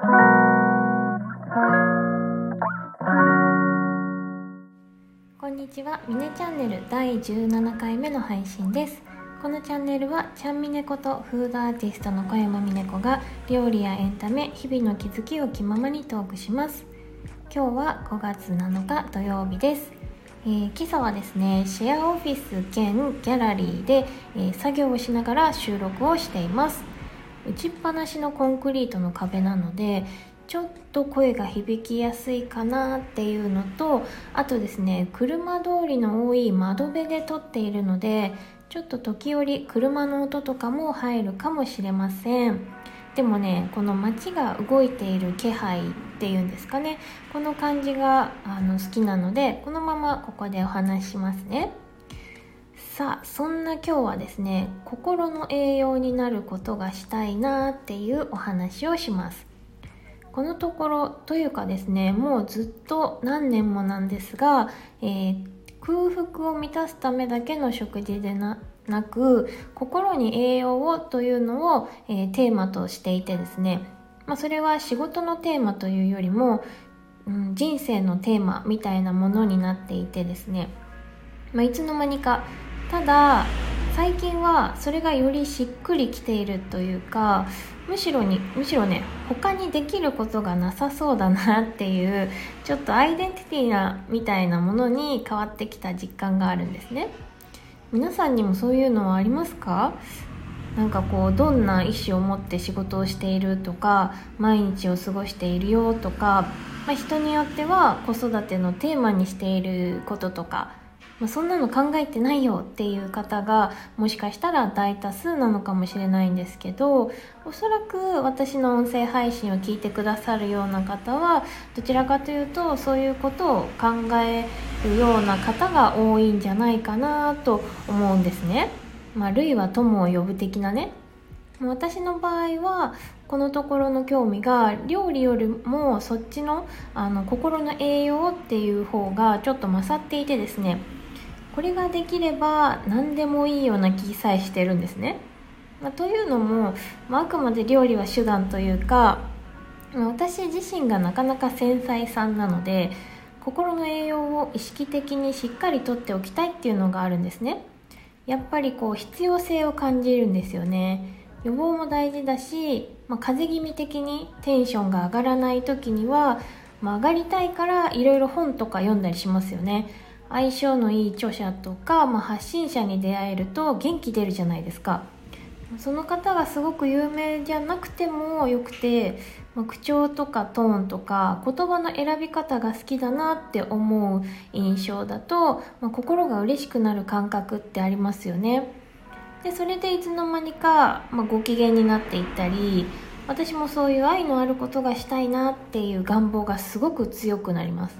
こんにちは、ミネチャンネル第17回目の配信です。このチャンネルはちゃんみねことフードアーティストの小山みね子が料理やエンタメ日々の気づきを気ままにトークします。今日は5月7日土曜日です。えー、今朝はですねシェアオフィス兼ギャラリーで、えー、作業をしながら収録をしています。打ちっぱなしのコンクリートの壁なのでちょっと声が響きやすいかなっていうのとあとですね車通りの多い窓辺で撮っているのでちょっと時折車の音とかも入るかもしれません。でもねこの街が動いている気配っていうんですかね。この感じがあの好きなのでこのままここでお話ししますね。さあそんな今日はですね心の栄養になることがしたいなっていうお話をします。このところというかですねもうずっと何年もなんですが、えー、空腹を満たすためだけの食事でななく心に栄養をというのを、えー、テーマとしていてですね、まあ、それは仕事のテーマというよりも、うん、人生のテーマみたいなものになっていてですね、まあ、いつの間にかただ最近はそれがよりしっくりきているというかむしろにむしろね他にできることがなさそうだなっていうちょっとアイデンティティなみたいなものに変わってきた実感があるんですね。皆さんにもそういうのはありますか？なんかこうどんな意思を持って仕事をしているとか毎日を過ごしているよとか、まあ、人によっては子育てのテーマにしていることとかまあ、そんなの考えてないよっていう方がもしかしたら大多数なのかもしれないんですけどおそらく私の音声配信を聞いてくださるような方はどちらかというとそういうことを考えるような方が多いんじゃないかなと思うんですね。まあ、類は友を呼ぶ的なね私の場合はこのところの興味が料理よりもそっちのあの心の栄養っていう方がちょっと勝っていてですねこれができれば何でもいいような気さえしてるんですね。まあ、というのも、まあ、あくまで料理は手段というか私自身がなかなか繊細さんなので心の栄養を意識的にしっかりとっておきたいっていうのがあるんですね。やっぱりこう必要性を感じるんですよね。予防も大事だし、まあ、風邪気味的にテンションが上がらない時には、まあ、上がりたいからいろいろ本とか読んだりしますよね。相性のいい著者とか、まあ、発信者に出会えると元気出るじゃないですか。その方がすごく有名じゃなくてもよくて、まあ、口調とかトーンとか言葉の選び方が好きだなって思う印象だと、まあ、心が嬉しくなる感覚ってありますよね。でそれでいつの間にか、まあ、ご機嫌になっていったり私もそういう愛のあることがしたいなっていう願望がすごく強くなります。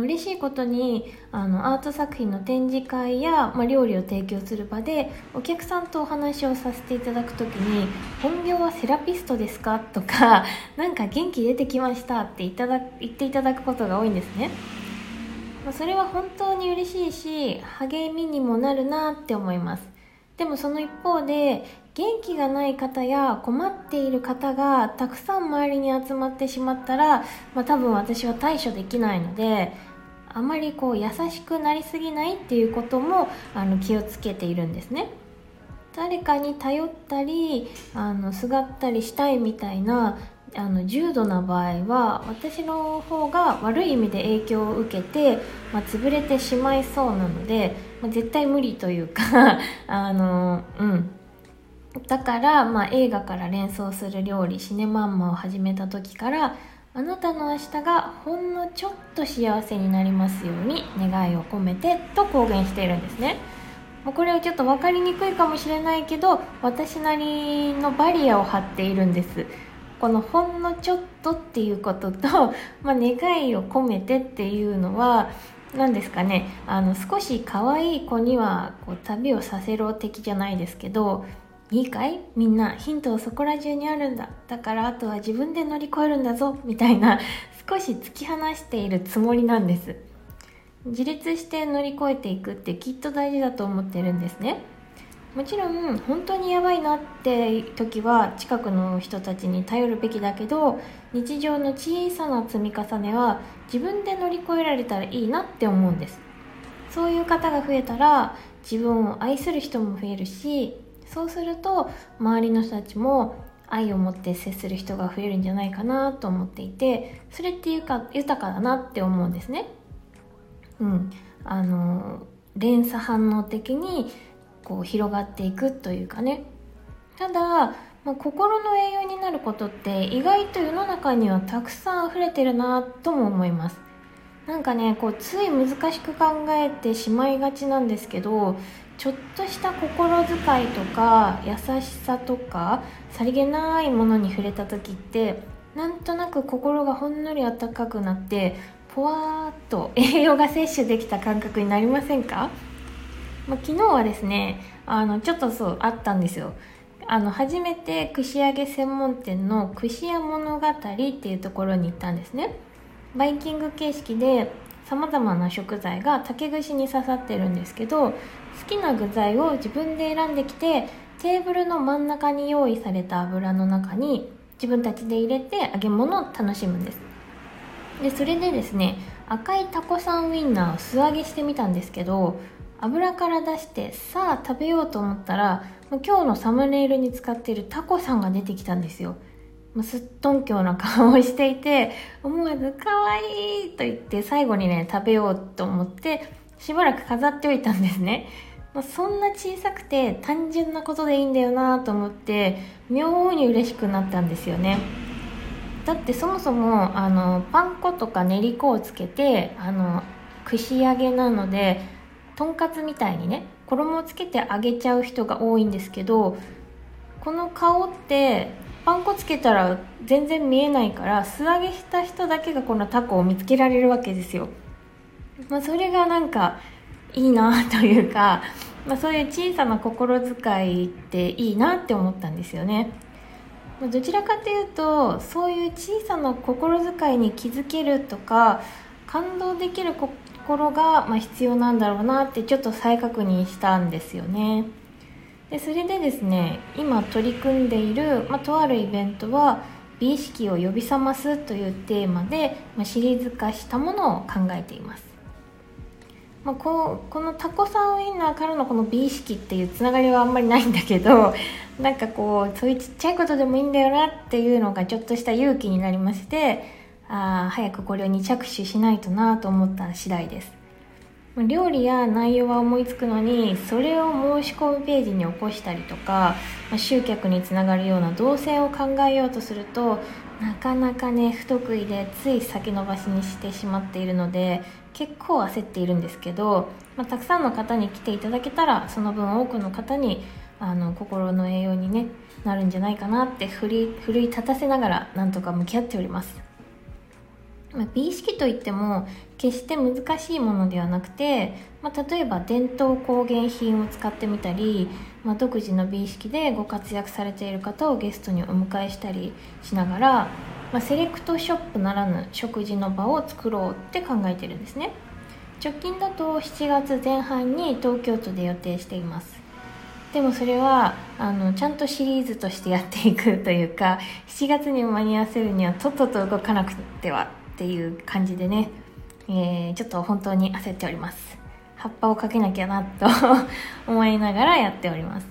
嬉しいことにあのアート作品の展示会や、まあ、料理を提供する場でお客さんとお話をさせていただく時に「本業はセラピストですか?」とか「なんか元気出てきました」っていただ言っていただくことが多いんですね。まあ、それは本当に嬉しいし励みにもなるなって思いますでもその一方で元気がない方や困っている方がたくさん周りに集まってしまったら、まあ、多分私は対処できないのであまりこう優しくなりすぎないっていうこともあの気をつけているんですね。誰かに頼ったりあのすがったりしたいみたいなあの重度な場合は私の方が悪い意味で影響を受けて、まあ、潰れてしまいそうなので、まあ、絶対無理というか あのうん。だから、まあ、映画から連想する料理シネマンマを始めた時からあなたの明日がほんのちょっと幸せになりますように願いを込めてと公言しているんですね。これはちょっと分かりにくいかもしれないけど私なりのバリアを張っているんです。このほんのちょっとっていうことと、まあ、願いを込めてっていうのは何ですかね。あの少し可愛い子にはこう旅をさせろ的じゃないですけどいいかいみんなヒントはそこら中にあるんだ。だからあとは自分で乗り越えるんだぞ。みたいな 少し突き放しているつもりなんです。自立して乗り越えていくってきっと大事だと思ってるんですね。もちろん本当にやばいなって時は近くの人たちに頼るべきだけど日常の小さな積み重ねは自分で乗り越えられたらいいなって思うんです。そういう方が増えたら自分を愛する人も増えるしそうすると周りの人たちも愛を持って接する人が増えるんじゃないかなと思っていてそれっていうか豊かだなって思うんですね。うん。あの連鎖反応的にこう広がっていくというかね。ただ、まあ、心の栄養になることって意外と世の中にはたくさん溢れてるなとも思います。なんかねこうつい難しく考えてしまいがちなんですけどちょっとした心遣いとか優しさとかさりげないものに触れた時ってなんとなく心がほんのり温かくなってぽわーっと栄養が摂取できた感覚になりませんか？まあ、昨日はですねあのちょっとそうあったんですよ。あの初めて串揚げ専門店の串屋物語っていうところに行ったんですね。バイキング形式でさまざまな食材が竹串に刺さってるんですけど好きな具材を自分で選んできてテーブルの真ん中に用意された油の中に自分たちで入れて揚げ物を楽しむんですでそれでですね赤いタコさんウインナーを素揚げしてみたんですけど油から出してさあ食べようと思ったら今日のサムネイルに使っているタコさんが出てきたんですよすっとんきょうな顔をしていて思わず「かわいい!」と言って最後にね食べようと思ってしばらく飾っておいたんですね、まあ、そんな小さくて単純なことでいいんだよなと思って妙に嬉しくなったんですよね。だってそもそもあのパン粉とか練り粉をつけてあの串揚げなのでとんかつみたいにね衣をつけて揚げちゃう人が多いんですけどこの顔ってパン粉つけたら全然見えないから素揚げした人だけがこのタコを見つけられるわけですよ、まあ、それがなんかいいなというか、まあ、そういう小さな心遣いっていいなって思ったんですよね。どちらかというとそういう小さな心遣いに気づけるとか感動できる心が、ま、必要なんだろうなってちょっと再確認したんですよね。でそれでですね今取り組んでいる、まあ、とあるイベントは美意識を呼び覚ますというテーマで、まあ、シリーズ化したものを考えています、まあ、こうこのタコさんウインナーからのこの美意識っていうつながりはあんまりないんだけど なんかこうそういうちっちゃいことでもいいんだよなっていうのがちょっとした勇気になりましてあ早くこれに着手しないとなと思った次第です。料理や内容は思いつくのにそれを申し込むページに起こしたりとかまあ集客につながるような動線を考えようとするとなかなかね不得意でつい先延ばしにしてしまっているので結構焦っているんですけど、まあ、たくさんの方に来ていただけたらその分多くの方にあの心の栄養に、ね、なるんじゃないかなって奮い立たせながらなんとか向き合っております。まあ、美意識といっても決して難しいものではなくて、まあ、例えば伝統工芸品を使ってみたり、まあ、独自の美意識でご活躍されている方をゲストにお迎えしたりしながら、まあ、セレクトショップならぬ食事の場を作ろうって考えてるんですね。直近だと7月前半に東京都で予定しています。でもそれはあのちゃんとシリーズとしてやっていくというか7月に間に合わせるにはとっとと動かなくてはっていう感じでね、えー、ちょっと本当に焦っております。葉っぱをかけなきゃなと 思いながらやっております、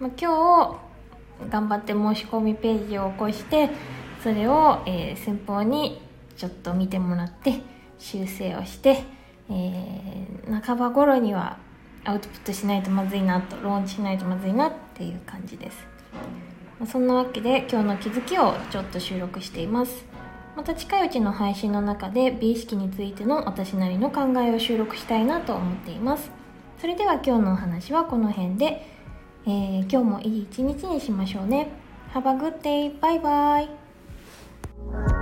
まあ、今日頑張って申し込みページを起こしてそれを、えー、先方にちょっと見てもらって修正をして、えー、半ば頃にはアウトプットしないとまずいなとローンチしないとまずいなっていう感じです。そんなわけで今日の気づきをちょっと収録しています。また近いうちの配信の中で美意識についての私なりの考えを収録したいなと思っています。それでは今日のお話はこの辺で、えー、今日もいい一日にしましょうね。Have a good day! バイバイ Bye.